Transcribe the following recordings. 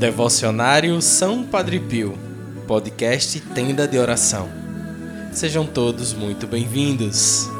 Devocionário São Padre Pio, podcast Tenda de Oração. Sejam todos muito bem-vindos.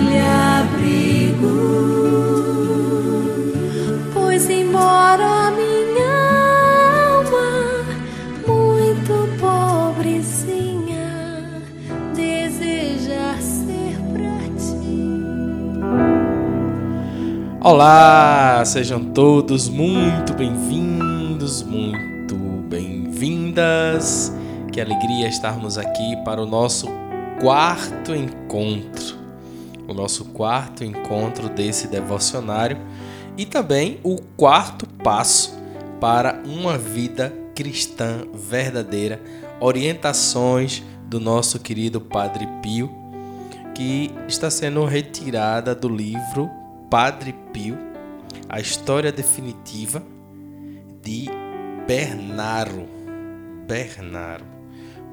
Olá, sejam todos muito bem-vindos, muito bem-vindas. Que alegria estarmos aqui para o nosso quarto encontro. O nosso quarto encontro desse devocionário e também o quarto passo para uma vida cristã verdadeira. Orientações do nosso querido Padre Pio, que está sendo retirada do livro Padre Pio, a história definitiva de Bernardo. Bernardo,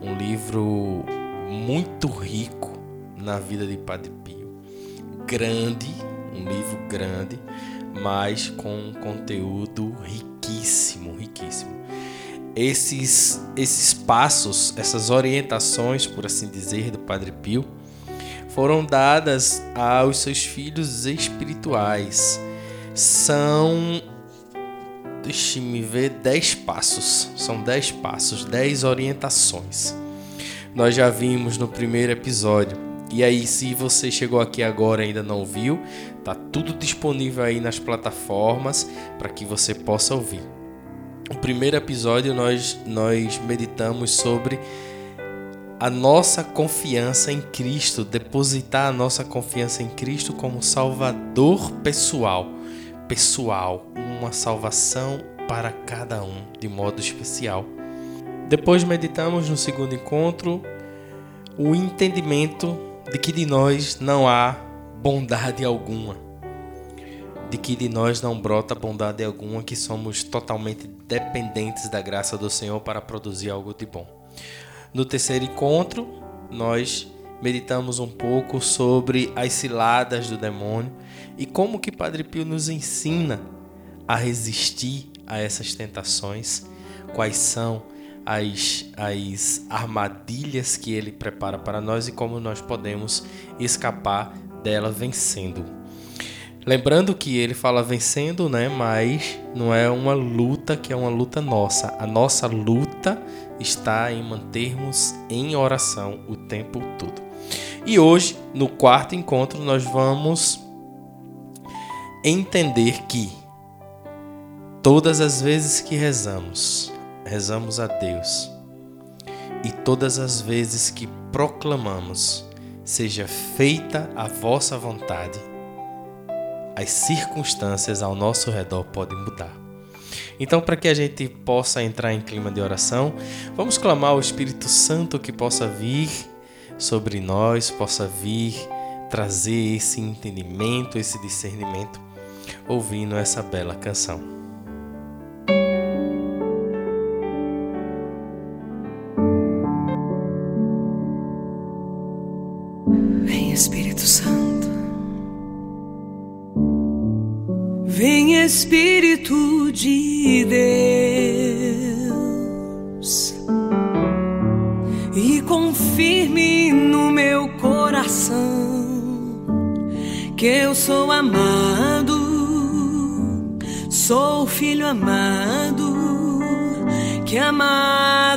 um livro muito rico na vida de Padre Pio. Grande, um livro grande, mas com um conteúdo riquíssimo, riquíssimo. Esses, esses passos, essas orientações, por assim dizer, do Padre Pio, foram dadas aos seus filhos espirituais. São, deixe-me ver, dez passos. São dez passos, dez orientações. Nós já vimos no primeiro episódio. E aí, se você chegou aqui agora e ainda não viu, tá tudo disponível aí nas plataformas para que você possa ouvir. No primeiro episódio nós nós meditamos sobre a nossa confiança em Cristo, depositar a nossa confiança em Cristo como Salvador pessoal, pessoal, uma salvação para cada um de modo especial. Depois meditamos no segundo encontro o entendimento de que de nós não há bondade alguma, de que de nós não brota bondade alguma, que somos totalmente dependentes da graça do Senhor para produzir algo de bom. No terceiro encontro, nós meditamos um pouco sobre as ciladas do demônio e como que Padre Pio nos ensina a resistir a essas tentações, quais são as, as armadilhas que ele prepara para nós e como nós podemos escapar dela vencendo. Lembrando que ele fala vencendo, né? Mas não é uma luta que é uma luta nossa. A nossa luta está em mantermos em oração o tempo todo. E hoje, no quarto encontro, nós vamos entender que todas as vezes que rezamos, rezamos a Deus, e todas as vezes que proclamamos, seja feita a vossa vontade, as circunstâncias ao nosso redor podem mudar. Então, para que a gente possa entrar em clima de oração, vamos clamar ao Espírito Santo que possa vir sobre nós, possa vir trazer esse entendimento, esse discernimento, ouvindo essa bela canção. Espírito Santo. Vem Espírito de Deus. E confirme no meu coração que eu sou amado, sou filho amado, que amado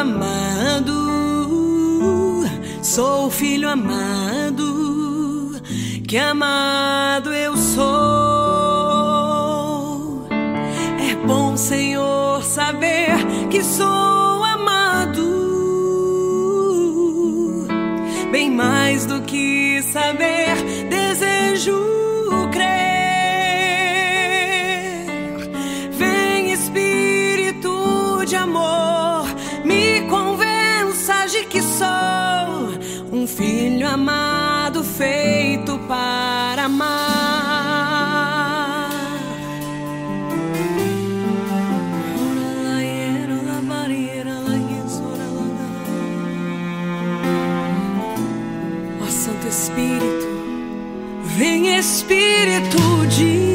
amado, sou filho amado, que amado eu sou. É bom, Senhor, saber que sou mais do que saber, desejo amado, feito para amar. Espírito, vem Espírito de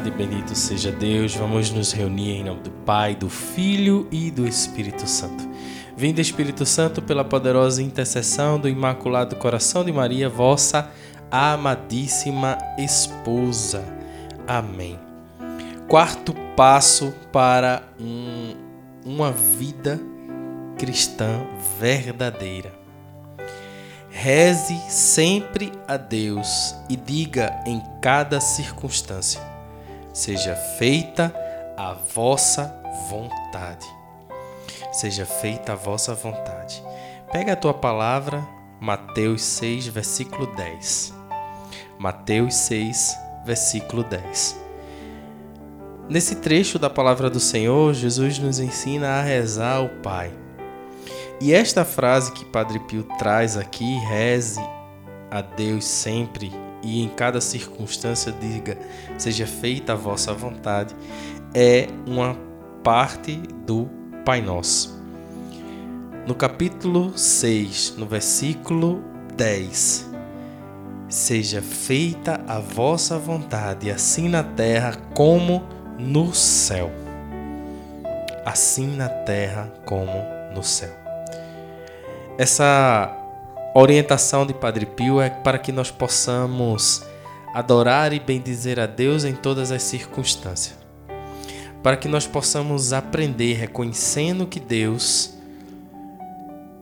Louvado e bendito seja Deus. Vamos nos reunir em nome do Pai, do Filho e do Espírito Santo. Vinde, Espírito Santo, pela poderosa intercessão do Imaculado Coração de Maria, vossa amadíssima esposa. Amém. Quarto passo para um- uma vida cristã verdadeira. Reze sempre a Deus e diga em cada circunstância: seja feita a vossa vontade. Seja feita a vossa vontade. Pega a tua palavra, Mateus 6, versículo 10. Mateus 6, versículo 10. Nesse trecho da palavra do Senhor, Jesus nos ensina a rezar ao Pai. E esta frase que Padre Pio traz aqui, reze a Deus sempre e em cada circunstância diga, seja feita a vossa vontade, é uma parte do Pai Nosso. No capítulo 6, no versículo 10, seja feita a vossa vontade, assim na terra como no céu. Assim na terra como no céu. Essa orientação de Padre Pio é para que nós possamos adorar e bendizer a Deus em todas as circunstâncias. Para que nós possamos aprender reconhecendo que Deus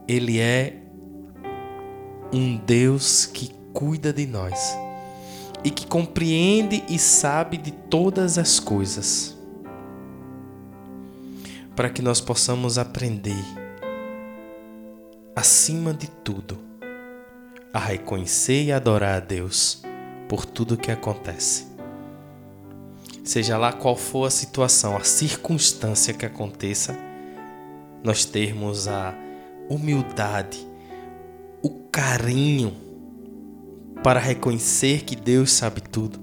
ele é um Deus que cuida de nós e que compreende e sabe de todas as coisas. Para que nós possamos aprender acima de tudo, a reconhecer e adorar a Deus por tudo que acontece. Seja lá qual for a situação, a circunstância que aconteça, nós termos a humildade, o carinho para reconhecer que Deus sabe tudo,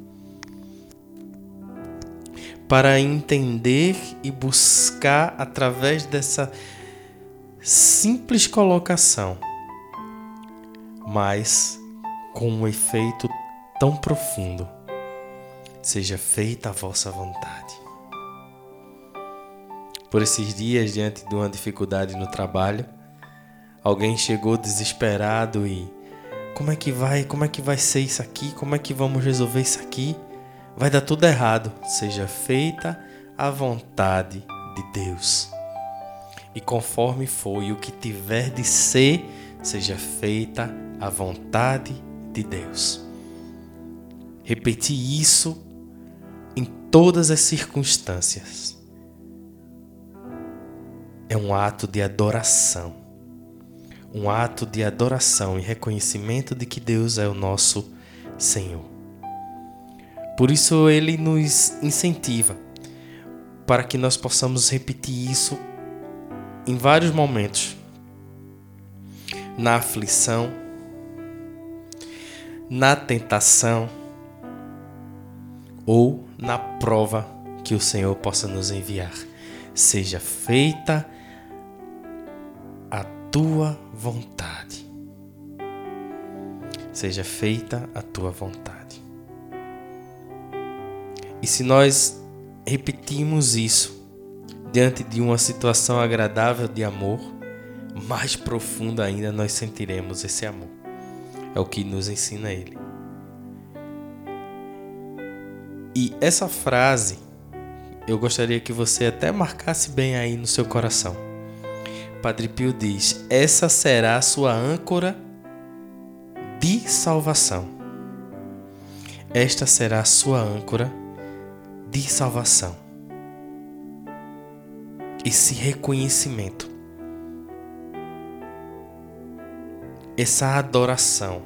para entender e buscar através dessa simples colocação, mas com um efeito tão profundo. Seja feita a vossa vontade. Por esses dias, diante de uma dificuldade no trabalho, alguém chegou desesperado e como é que vai? Como é que vai ser isso aqui? Como é que vamos resolver isso aqui? Vai dar tudo errado. Seja feita a vontade de Deus. E conforme foi o que tiver de ser, seja feita a vontade de Deus. Repetir isso em todas as circunstâncias. É um ato de adoração um ato de adoração e reconhecimento de que Deus é o nosso Senhor. Por isso ele nos incentiva para que nós possamos repetir isso em vários momentos. Na aflição, na tentação ou na prova que o Senhor possa nos enviar. Seja feita a tua vontade. Seja feita a tua vontade. E se nós repetimos isso diante de uma situação agradável de amor, mais profundo ainda nós sentiremos esse amor. É o que nos ensina ele. E essa frase eu gostaria que você até marcasse bem aí no seu coração. Padre Pio diz: essa será a sua âncora de salvação. Esta será a sua âncora de salvação. Esse reconhecimento, essa adoração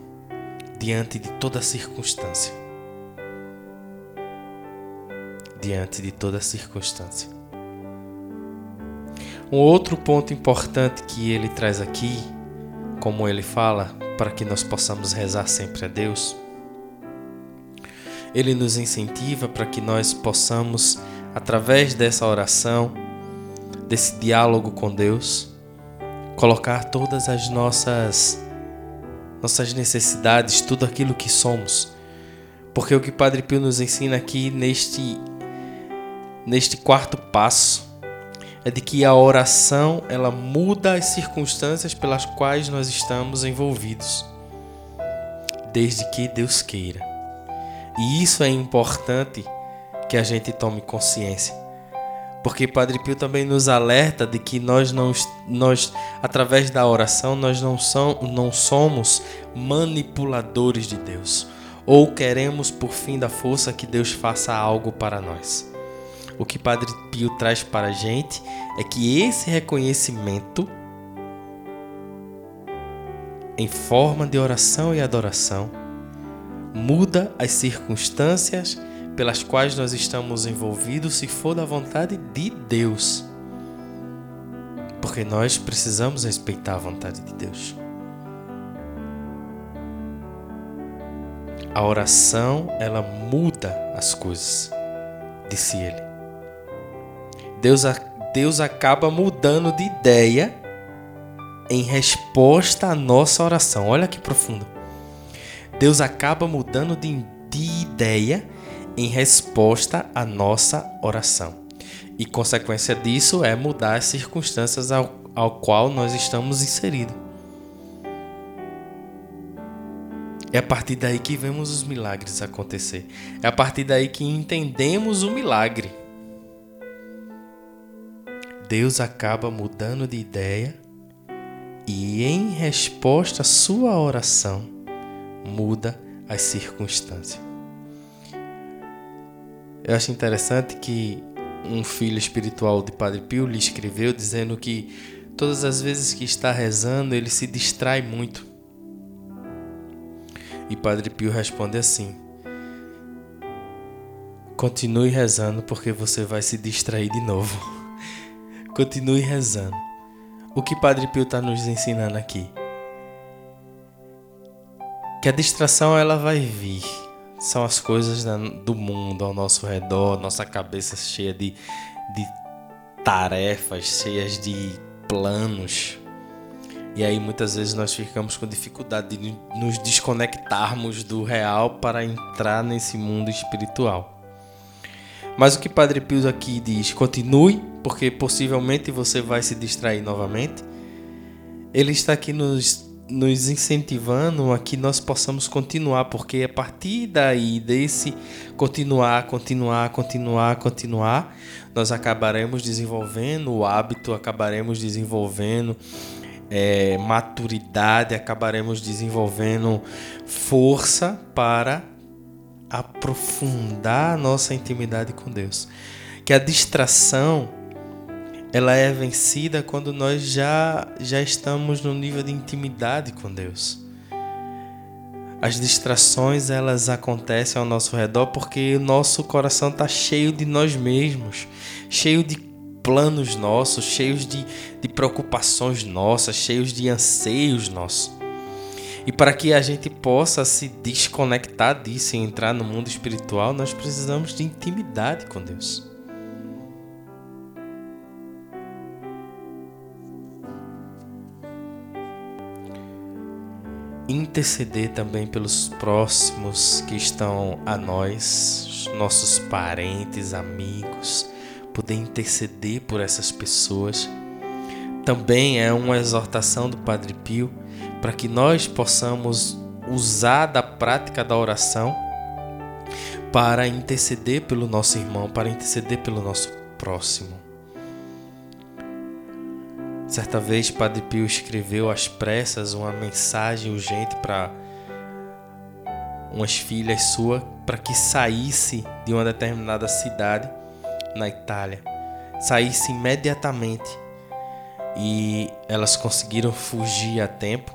diante de toda circunstância. Diante de toda circunstância. Um outro ponto importante que ele traz aqui, como ele fala, para que nós possamos rezar sempre a Deus, ele nos incentiva para que nós possamos, através dessa oração, desse diálogo com Deus, colocar todas as nossas nossas necessidades, tudo aquilo que somos. Porque o que Padre Pio nos ensina aqui neste neste quarto passo é de que a oração ela muda as circunstâncias pelas quais nós estamos envolvidos, desde que Deus queira. E isso é importante que a gente tome consciência. Porque Padre Pio também nos alerta de que nós não nós através da oração nós não, são, não somos manipuladores de Deus. Ou queremos por fim da força que Deus faça algo para nós. O que Padre Pio traz para a gente é que esse reconhecimento em forma de oração e adoração muda as circunstâncias pelas quais nós estamos envolvidos se for da vontade de Deus. Porque nós precisamos respeitar a vontade de Deus. A oração, ela muda as coisas, disse ele. Deus, Deus acaba mudando de ideia em resposta à nossa oração. Olha que profundo. Deus acaba mudando de, de ideia em resposta à nossa oração. E consequência disso é mudar as circunstâncias ao, ao qual nós estamos inseridos. É a partir daí que vemos os milagres acontecer. É a partir daí que entendemos o milagre. Deus acaba mudando de ideia e, em resposta à sua oração, muda as circunstâncias. Eu acho interessante que um filho espiritual de Padre Pio lhe escreveu dizendo que todas as vezes que está rezando ele se distrai muito. E Padre Pio responde assim: Continue rezando porque você vai se distrair de novo. Continue rezando. O que Padre Pio está nos ensinando aqui? que a distração ela vai vir. São as coisas do mundo ao nosso redor, nossa cabeça cheia de, de tarefas, cheias de planos. E aí muitas vezes nós ficamos com dificuldade de nos desconectarmos do real para entrar nesse mundo espiritual. Mas o que Padre Pio aqui diz, continue, porque possivelmente você vai se distrair novamente. Ele está aqui nos, nos incentivando a que nós possamos continuar, porque a partir daí, desse continuar, continuar, continuar, continuar, nós acabaremos desenvolvendo o hábito, acabaremos desenvolvendo é, maturidade, acabaremos desenvolvendo força para aprofundar nossa intimidade com Deus. Que a distração ela é vencida quando nós já já estamos no nível de intimidade com Deus. As distrações elas acontecem ao nosso redor porque o nosso coração está cheio de nós mesmos, cheio de planos nossos, cheios de, de preocupações nossas, cheios de anseios nossos. E para que a gente possa se desconectar disso e entrar no mundo espiritual, nós precisamos de intimidade com Deus. Interceder também pelos próximos que estão a nós, nossos parentes, amigos, poder interceder por essas pessoas. Também é uma exortação do Padre Pio para que nós possamos usar da prática da oração para interceder pelo nosso irmão, para interceder pelo nosso próximo. Certa vez, Padre Pio escreveu às pressas uma mensagem urgente para umas filhas suas para que saísse de uma determinada cidade na Itália. Saísse imediatamente e elas conseguiram fugir a tempo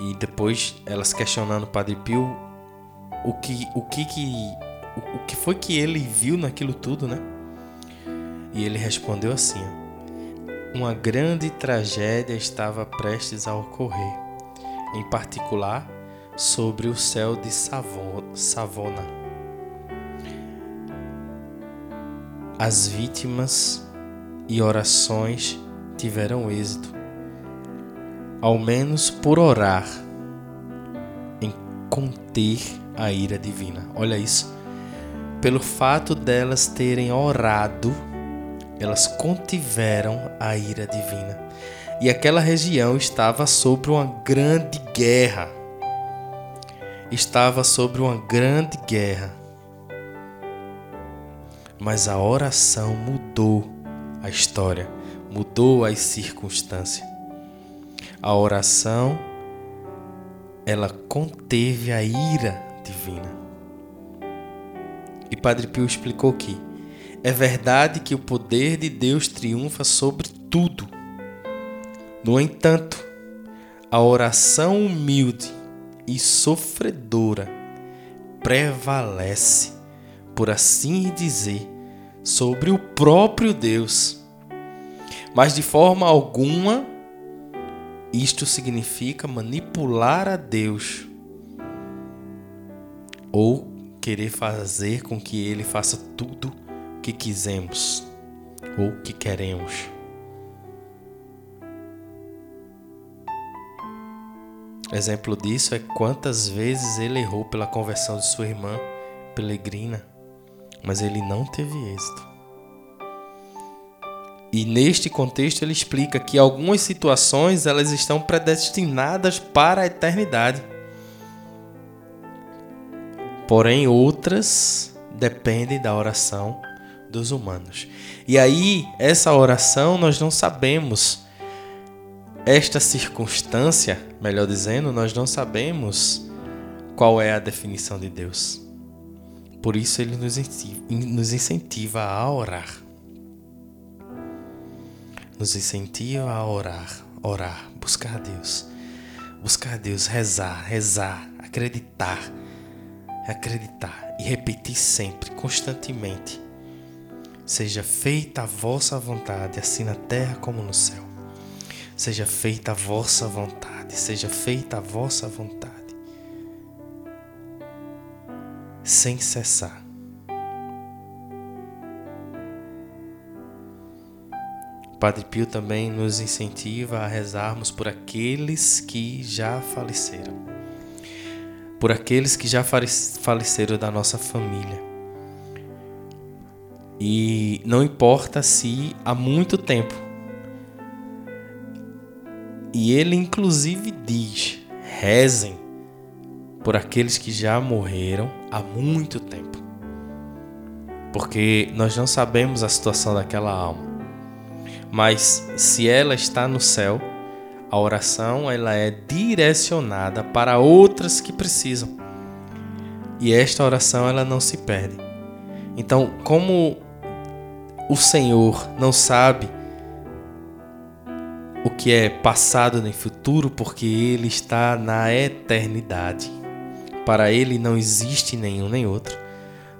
e depois elas questionando o Padre Pio o que o que que o, que foi que ele viu naquilo tudo, né? E ele respondeu assim: Uma grande tragédia estava prestes a ocorrer, em particular sobre o céu de Savona. As vítimas e orações tiveram êxito ao menos por orar em conter a ira divina. Olha isso. Pelo fato delas terem orado, elas contiveram a ira divina. E aquela região estava sobre uma grande guerra. Estava sobre uma grande guerra. Mas a oração mudou a história, mudou as circunstâncias a oração ela conteve a ira divina. E Padre Pio explicou que é verdade que o poder de Deus triunfa sobre tudo. No entanto, a oração humilde e sofredora prevalece, por assim dizer, sobre o próprio Deus. Mas de forma alguma isto significa manipular a Deus ou querer fazer com que ele faça tudo que quisemos ou que queremos. Exemplo disso é quantas vezes ele errou pela conversão de sua irmã Pelegrina, mas ele não teve êxito. E neste contexto ele explica que algumas situações elas estão predestinadas para a eternidade. Porém outras dependem da oração dos humanos. E aí, essa oração nós não sabemos esta circunstância, melhor dizendo, nós não sabemos qual é a definição de Deus. Por isso ele nos incentiva a orar nos incentiva a orar, orar, buscar Deus, buscar Deus, rezar, rezar, acreditar, acreditar e repetir sempre, constantemente. Seja feita a vossa vontade, assim na terra como no céu. Seja feita a vossa vontade, seja feita a vossa vontade. sem cessar. Padre Pio também nos incentiva a rezarmos por aqueles que já faleceram, por aqueles que já faleceram da nossa família. E não importa se há muito tempo. E ele inclusive diz: rezem por aqueles que já morreram há muito tempo. Porque nós não sabemos a situação daquela alma. Mas se ela está no céu, a oração ela é direcionada para outras que precisam. E esta oração ela não se perde. Então, como o Senhor não sabe o que é passado nem futuro, porque ele está na eternidade. Para ele não existe nenhum nem outro.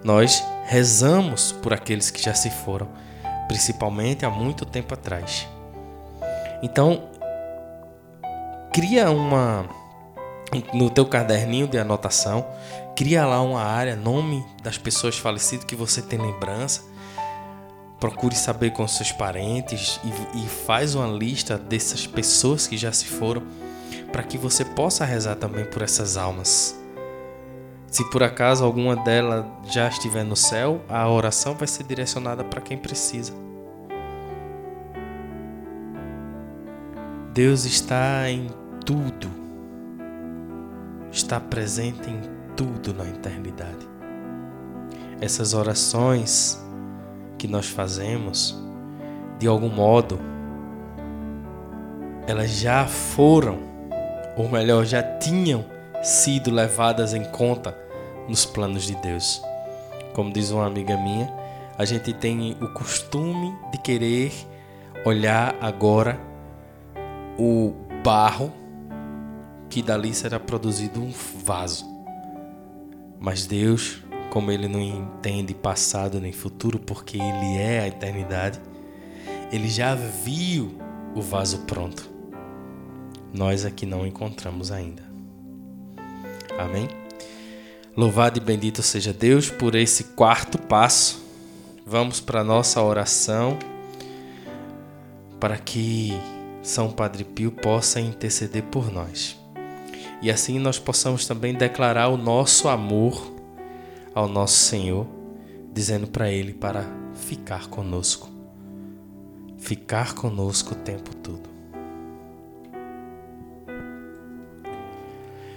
Nós rezamos por aqueles que já se foram principalmente há muito tempo atrás. Então, cria uma no teu caderninho de anotação, cria lá uma área, nome das pessoas falecidas que você tem lembrança. Procure saber com seus parentes e, e faz uma lista dessas pessoas que já se foram, para que você possa rezar também por essas almas. Se por acaso alguma delas já estiver no céu, a oração vai ser direcionada para quem precisa. Deus está em tudo, está presente em tudo na eternidade. Essas orações que nós fazemos, de algum modo, elas já foram, ou melhor, já tinham sido levadas em conta nos planos de Deus. Como diz uma amiga minha, a gente tem o costume de querer olhar agora o barro que dali será produzido um vaso. Mas Deus, como ele não entende passado nem futuro, porque ele é a eternidade, ele já viu o vaso pronto. Nós aqui não encontramos ainda. Amém? Louvado e bendito seja Deus por esse quarto passo. Vamos para a nossa oração para que São Padre Pio possa interceder por nós. E assim nós possamos também declarar o nosso amor ao nosso Senhor, dizendo para Ele para ficar conosco. Ficar conosco o tempo todo.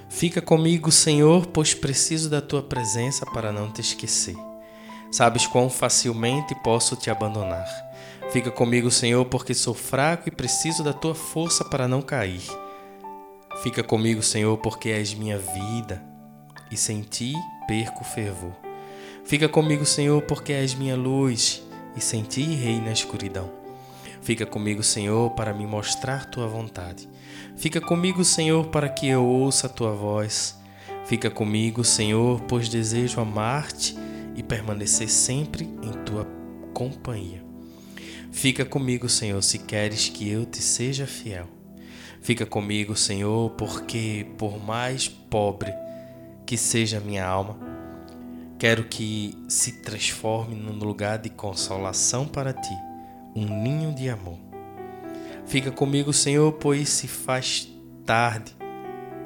Fica comigo, Senhor, pois preciso da tua presença para não te esquecer. Sabes quão facilmente posso te abandonar. Fica comigo, Senhor, porque sou fraco e preciso da tua força para não cair. Fica comigo, Senhor, porque és minha vida e sem ti perco fervor. Fica comigo, Senhor, porque és minha luz e sem ti reina a escuridão. Fica comigo, Senhor, para me mostrar tua vontade. Fica comigo, Senhor, para que eu ouça a tua voz. Fica comigo, Senhor, pois desejo amar-te e permanecer sempre em tua companhia. Fica comigo, Senhor, se queres que eu te seja fiel. Fica comigo, Senhor, porque por mais pobre que seja minha alma, quero que se transforme num lugar de consolação para ti, um ninho de amor. Fica comigo, Senhor, pois se faz tarde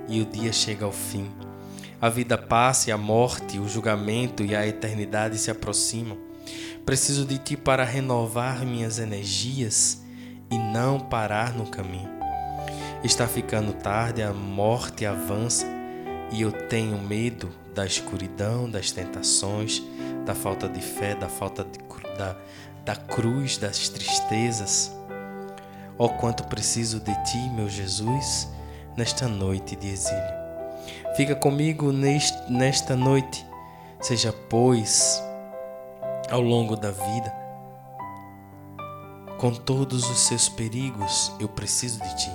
e o dia chega ao fim. A vida passa e a morte, o julgamento e a eternidade se aproximam. Preciso de ti para renovar minhas energias e não parar no caminho. Está ficando tarde, a morte avança e eu tenho medo da escuridão, das tentações, da falta de fé, da falta de, da, da cruz, das tristezas. Ó oh, quanto preciso de ti, meu Jesus, nesta noite de exílio. Fica comigo neste, nesta noite, seja, pois, ao longo da vida, com todos os seus perigos, eu preciso de ti.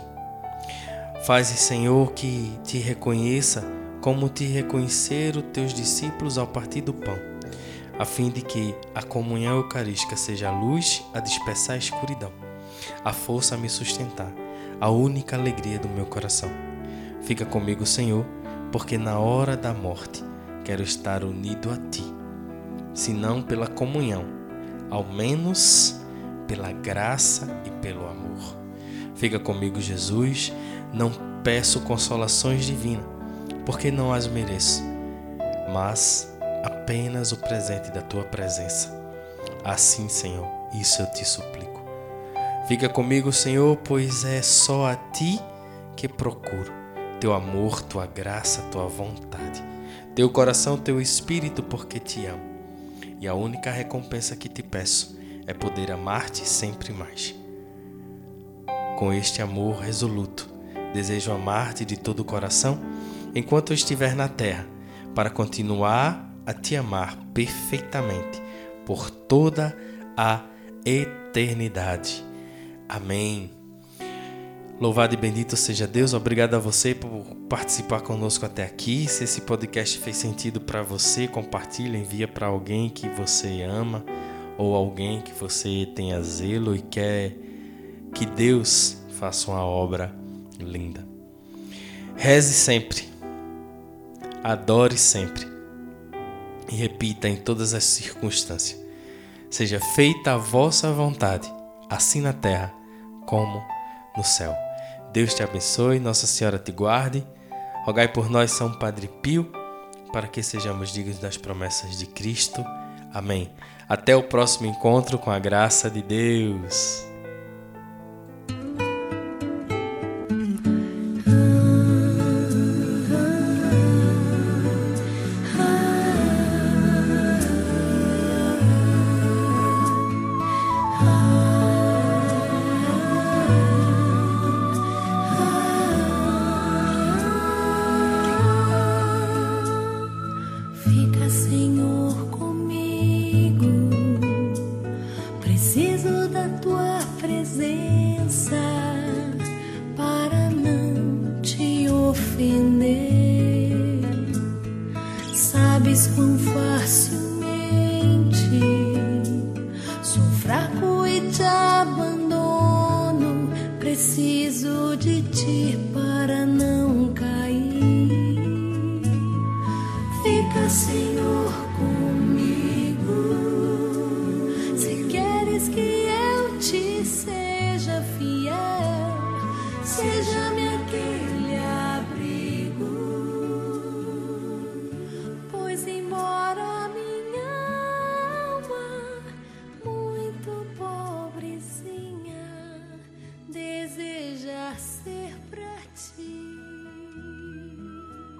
Faze, Senhor, que te reconheça como te reconhecer os teus discípulos ao partir do pão, a fim de que a comunhão eucarística seja a luz a dispersar a escuridão a força a me sustentar, a única alegria do meu coração. Fica comigo, Senhor, porque na hora da morte quero estar unido a Ti, se não pela comunhão, ao menos pela graça e pelo amor. Fica comigo, Jesus. Não peço consolações divinas, porque não as mereço, mas apenas o presente da tua presença. Assim, Senhor, isso eu te suplico. Fica comigo, Senhor, pois é só a ti que procuro teu amor, tua graça, tua vontade, teu coração, teu espírito, porque te amo. E a única recompensa que te peço é poder amar-te sempre mais. Com este amor resoluto, desejo amar-te de todo o coração enquanto eu estiver na terra, para continuar a te amar perfeitamente por toda a eternidade. Amém. Louvado e bendito seja Deus. Obrigado a você por participar conosco até aqui. Se esse podcast fez sentido para você, compartilha, envia para alguém que você ama ou alguém que você tenha zelo e quer que Deus faça uma obra linda. Reze sempre. Adore sempre. E repita em todas as circunstâncias: Seja feita a vossa vontade, assim na terra como no céu. Deus te abençoe, Nossa Senhora te guarde. Rogai por nós, São Padre Pio, para que sejamos dignos das promessas de Cristo. Amém. Até o próximo encontro com a graça de Deus. Sabes quão facilmente sou fraco e te abandono. Preciso de ti para não